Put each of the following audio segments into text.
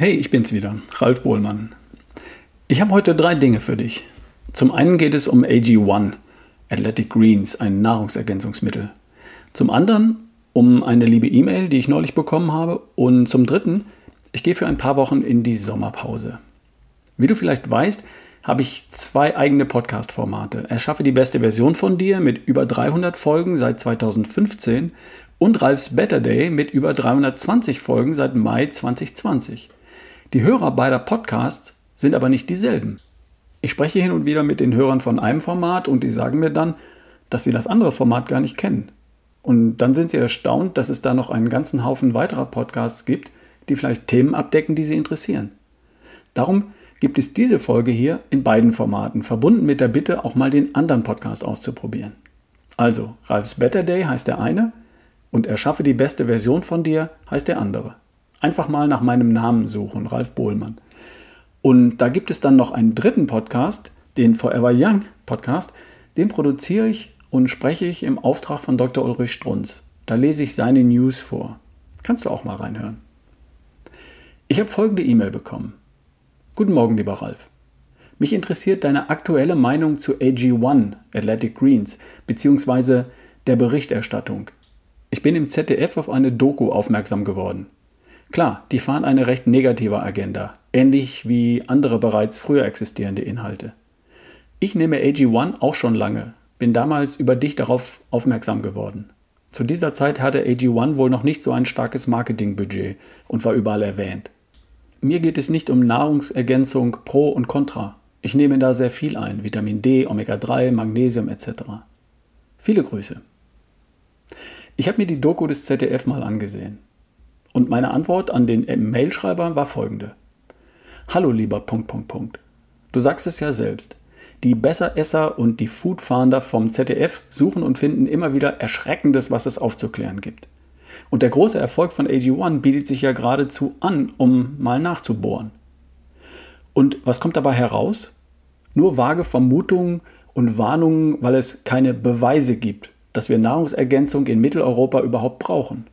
Hey, ich bin's wieder, Ralf Bohlmann. Ich habe heute drei Dinge für dich. Zum einen geht es um AG1, Athletic Greens, ein Nahrungsergänzungsmittel. Zum anderen um eine liebe E-Mail, die ich neulich bekommen habe. Und zum dritten, ich gehe für ein paar Wochen in die Sommerpause. Wie du vielleicht weißt, habe ich zwei eigene Podcast-Formate. Erschaffe die beste Version von dir mit über 300 Folgen seit 2015 und Ralfs Better Day mit über 320 Folgen seit Mai 2020. Die Hörer beider Podcasts sind aber nicht dieselben. Ich spreche hin und wieder mit den Hörern von einem Format und die sagen mir dann, dass sie das andere Format gar nicht kennen. Und dann sind sie erstaunt, dass es da noch einen ganzen Haufen weiterer Podcasts gibt, die vielleicht Themen abdecken, die sie interessieren. Darum gibt es diese Folge hier in beiden Formaten, verbunden mit der Bitte, auch mal den anderen Podcast auszuprobieren. Also, Ralfs Better Day heißt der eine und Erschaffe die beste Version von dir heißt der andere. Einfach mal nach meinem Namen suchen, Ralf Bohlmann. Und da gibt es dann noch einen dritten Podcast, den Forever Young Podcast. Den produziere ich und spreche ich im Auftrag von Dr. Ulrich Strunz. Da lese ich seine News vor. Kannst du auch mal reinhören. Ich habe folgende E-Mail bekommen. Guten Morgen, lieber Ralf. Mich interessiert deine aktuelle Meinung zu AG1, Athletic Greens, beziehungsweise der Berichterstattung. Ich bin im ZDF auf eine Doku aufmerksam geworden. Klar, die fahren eine recht negative Agenda, ähnlich wie andere bereits früher existierende Inhalte. Ich nehme AG1 auch schon lange, bin damals über dich darauf aufmerksam geworden. Zu dieser Zeit hatte AG1 wohl noch nicht so ein starkes Marketingbudget und war überall erwähnt. Mir geht es nicht um Nahrungsergänzung pro und contra. Ich nehme da sehr viel ein, Vitamin D, Omega-3, Magnesium etc. Viele Grüße. Ich habe mir die Doku des ZDF mal angesehen. Und meine Antwort an den Mailschreiber war folgende. Hallo lieber Punkt, Punkt, Punkt. Du sagst es ja selbst. Die Besseresser und die Foodfahnder vom ZDF suchen und finden immer wieder Erschreckendes, was es aufzuklären gibt. Und der große Erfolg von AG1 bietet sich ja geradezu an, um mal nachzubohren. Und was kommt dabei heraus? Nur vage Vermutungen und Warnungen, weil es keine Beweise gibt, dass wir Nahrungsergänzung in Mitteleuropa überhaupt brauchen.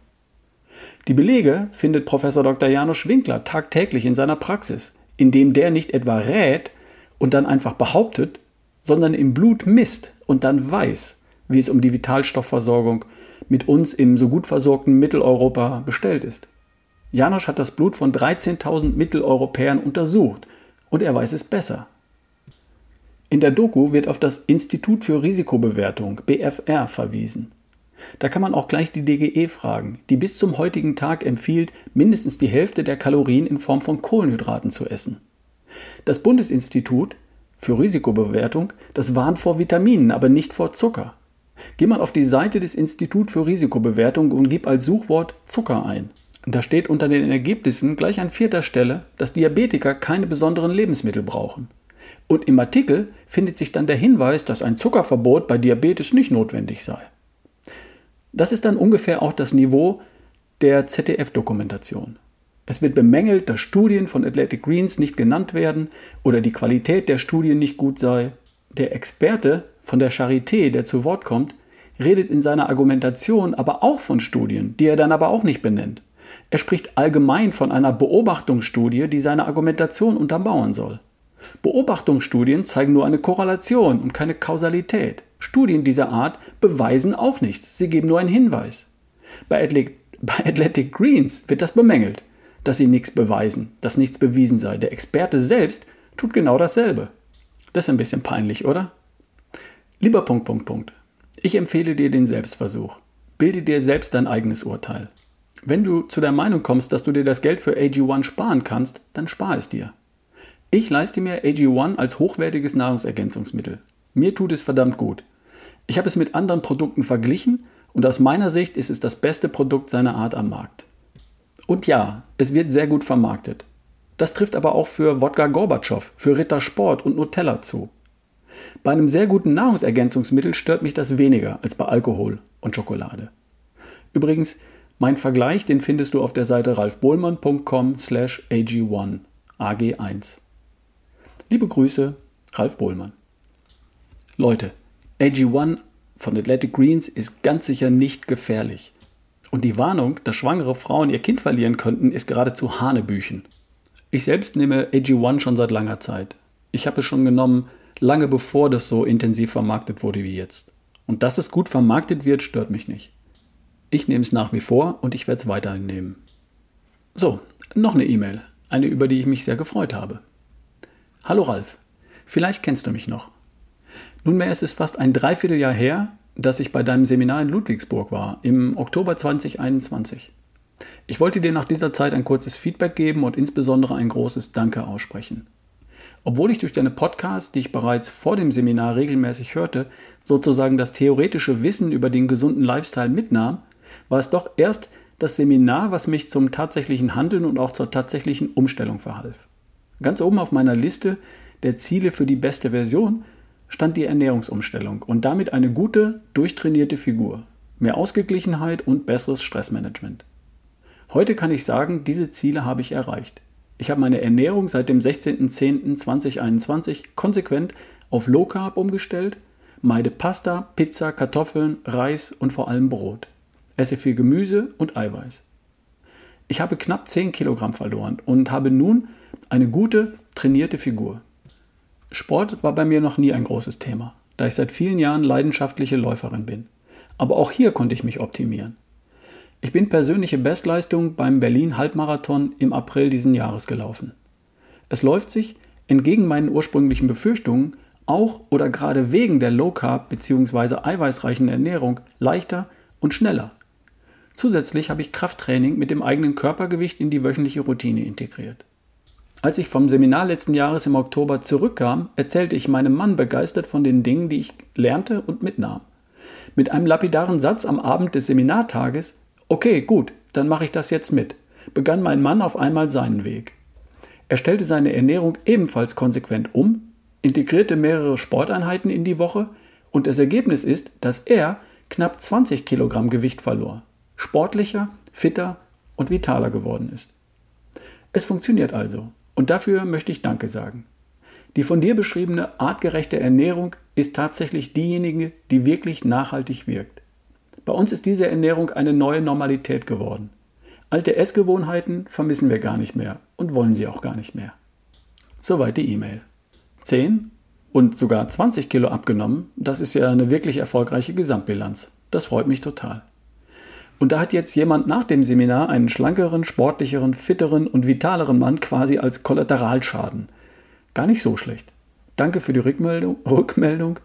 Die Belege findet Professor Dr. Janusz Winkler tagtäglich in seiner Praxis, indem der nicht etwa rät und dann einfach behauptet, sondern im Blut misst und dann weiß, wie es um die Vitalstoffversorgung mit uns im so gut versorgten Mitteleuropa bestellt ist. Janosch hat das Blut von 13.000 Mitteleuropäern untersucht und er weiß es besser. In der Doku wird auf das Institut für Risikobewertung BFR verwiesen. Da kann man auch gleich die DGE fragen, die bis zum heutigen Tag empfiehlt, mindestens die Hälfte der Kalorien in Form von Kohlenhydraten zu essen. Das Bundesinstitut für Risikobewertung, das warnt vor Vitaminen, aber nicht vor Zucker. Geh mal auf die Seite des Instituts für Risikobewertung und gib als Suchwort Zucker ein. Da steht unter den Ergebnissen gleich an vierter Stelle, dass Diabetiker keine besonderen Lebensmittel brauchen. Und im Artikel findet sich dann der Hinweis, dass ein Zuckerverbot bei Diabetes nicht notwendig sei. Das ist dann ungefähr auch das Niveau der ZDF-Dokumentation. Es wird bemängelt, dass Studien von Athletic Greens nicht genannt werden oder die Qualität der Studien nicht gut sei. Der Experte von der Charité, der zu Wort kommt, redet in seiner Argumentation aber auch von Studien, die er dann aber auch nicht benennt. Er spricht allgemein von einer Beobachtungsstudie, die seine Argumentation untermauern soll. Beobachtungsstudien zeigen nur eine Korrelation und keine Kausalität. Studien dieser Art beweisen auch nichts, sie geben nur einen Hinweis. Bei Athletic, bei Athletic Greens wird das bemängelt, dass sie nichts beweisen, dass nichts bewiesen sei. Der Experte selbst tut genau dasselbe. Das ist ein bisschen peinlich, oder? Lieber Punkt, Punkt, Punkt. Ich empfehle dir den Selbstversuch. Bilde dir selbst dein eigenes Urteil. Wenn du zu der Meinung kommst, dass du dir das Geld für AG1 sparen kannst, dann spar es dir. Ich leiste mir AG1 als hochwertiges Nahrungsergänzungsmittel. Mir tut es verdammt gut. Ich habe es mit anderen Produkten verglichen und aus meiner Sicht ist es das beste Produkt seiner Art am Markt. Und ja, es wird sehr gut vermarktet. Das trifft aber auch für Wodka Gorbatschow, für Ritter Sport und Nutella zu. Bei einem sehr guten Nahrungsergänzungsmittel stört mich das weniger als bei Alkohol und Schokolade. Übrigens, mein Vergleich, den findest du auf der Seite ralfbohlmann.com slash ag1, ag1. Liebe Grüße, Ralf Bohlmann. Leute, AG1 von Athletic Greens ist ganz sicher nicht gefährlich. Und die Warnung, dass schwangere Frauen ihr Kind verlieren könnten, ist geradezu Hanebüchen. Ich selbst nehme AG1 schon seit langer Zeit. Ich habe es schon genommen, lange bevor das so intensiv vermarktet wurde wie jetzt. Und dass es gut vermarktet wird, stört mich nicht. Ich nehme es nach wie vor und ich werde es weiterhin nehmen. So, noch eine E-Mail, eine über die ich mich sehr gefreut habe. Hallo Ralf, vielleicht kennst du mich noch. Nunmehr ist es fast ein Dreivierteljahr her, dass ich bei deinem Seminar in Ludwigsburg war, im Oktober 2021. Ich wollte dir nach dieser Zeit ein kurzes Feedback geben und insbesondere ein großes Danke aussprechen. Obwohl ich durch deine Podcasts, die ich bereits vor dem Seminar regelmäßig hörte, sozusagen das theoretische Wissen über den gesunden Lifestyle mitnahm, war es doch erst das Seminar, was mich zum tatsächlichen Handeln und auch zur tatsächlichen Umstellung verhalf. Ganz oben auf meiner Liste der Ziele für die beste Version stand die Ernährungsumstellung und damit eine gute, durchtrainierte Figur, mehr Ausgeglichenheit und besseres Stressmanagement. Heute kann ich sagen, diese Ziele habe ich erreicht. Ich habe meine Ernährung seit dem 16.10.2021 konsequent auf Low Carb umgestellt, meide Pasta, Pizza, Kartoffeln, Reis und vor allem Brot. Esse viel Gemüse und Eiweiß. Ich habe knapp 10 Kilogramm verloren und habe nun eine gute, trainierte Figur. Sport war bei mir noch nie ein großes Thema, da ich seit vielen Jahren leidenschaftliche Läuferin bin. Aber auch hier konnte ich mich optimieren. Ich bin persönliche Bestleistung beim Berlin Halbmarathon im April diesen Jahres gelaufen. Es läuft sich, entgegen meinen ursprünglichen Befürchtungen, auch oder gerade wegen der Low Carb bzw. eiweißreichen Ernährung leichter und schneller. Zusätzlich habe ich Krafttraining mit dem eigenen Körpergewicht in die wöchentliche Routine integriert. Als ich vom Seminar letzten Jahres im Oktober zurückkam, erzählte ich meinem Mann begeistert von den Dingen, die ich lernte und mitnahm. Mit einem lapidaren Satz am Abend des Seminartages Okay, gut, dann mache ich das jetzt mit, begann mein Mann auf einmal seinen Weg. Er stellte seine Ernährung ebenfalls konsequent um, integrierte mehrere Sporteinheiten in die Woche und das Ergebnis ist, dass er knapp 20 Kilogramm Gewicht verlor, sportlicher, fitter und vitaler geworden ist. Es funktioniert also und dafür möchte ich Danke sagen. Die von dir beschriebene artgerechte Ernährung ist tatsächlich diejenige, die wirklich nachhaltig wirkt. Bei uns ist diese Ernährung eine neue Normalität geworden. Alte Essgewohnheiten vermissen wir gar nicht mehr und wollen sie auch gar nicht mehr. Soweit die E-Mail. 10 und sogar 20 Kilo abgenommen, das ist ja eine wirklich erfolgreiche Gesamtbilanz. Das freut mich total. Und da hat jetzt jemand nach dem Seminar einen schlankeren, sportlicheren, fitteren und vitaleren Mann quasi als Kollateralschaden. Gar nicht so schlecht. Danke für die Rückmeldung, Rückmeldung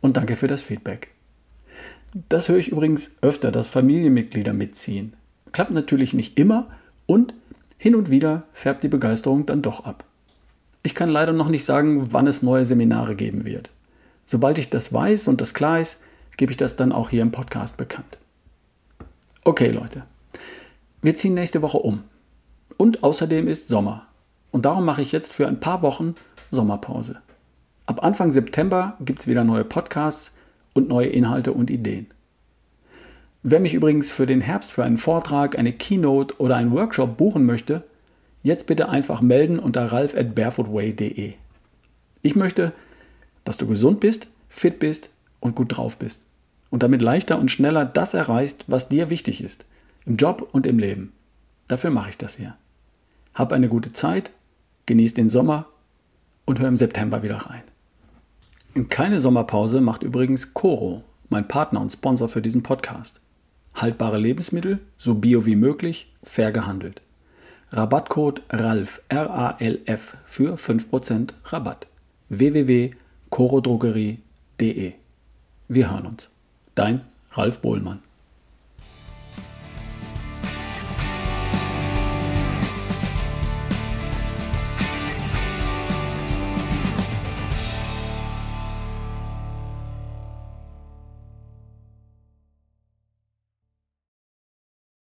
und danke für das Feedback. Das höre ich übrigens öfter, dass Familienmitglieder mitziehen. Klappt natürlich nicht immer und hin und wieder färbt die Begeisterung dann doch ab. Ich kann leider noch nicht sagen, wann es neue Seminare geben wird. Sobald ich das weiß und das klar ist, gebe ich das dann auch hier im Podcast bekannt. Okay, Leute. Wir ziehen nächste Woche um. Und außerdem ist Sommer. Und darum mache ich jetzt für ein paar Wochen Sommerpause. Ab Anfang September gibt es wieder neue Podcasts und neue Inhalte und Ideen. Wer mich übrigens für den Herbst für einen Vortrag, eine Keynote oder einen Workshop buchen möchte, jetzt bitte einfach melden unter ralf at barefootway.de. Ich möchte, dass du gesund bist, fit bist und gut drauf bist und damit leichter und schneller das erreichst, was dir wichtig ist, im Job und im Leben. Dafür mache ich das hier. Hab eine gute Zeit, genieß den Sommer und hör im September wieder rein. Keine Sommerpause macht übrigens Coro, mein Partner und Sponsor für diesen Podcast. Haltbare Lebensmittel, so bio wie möglich, fair gehandelt. Rabattcode RALF, R-A-L-F für 5% Rabatt. www.corodrogerie.de Wir hören uns. Dein Ralf Bohlmann.